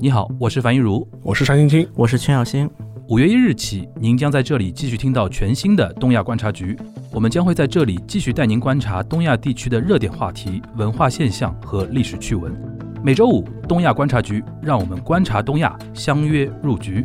你好，我是樊一如，我是单青青，我是全小新。五月一日起，您将在这里继续听到全新的东亚观察局。我们将会在这里继续带您观察东亚地区的热点话题、文化现象和历史趣闻。每周五，东亚观察局，让我们观察东亚，相约入局。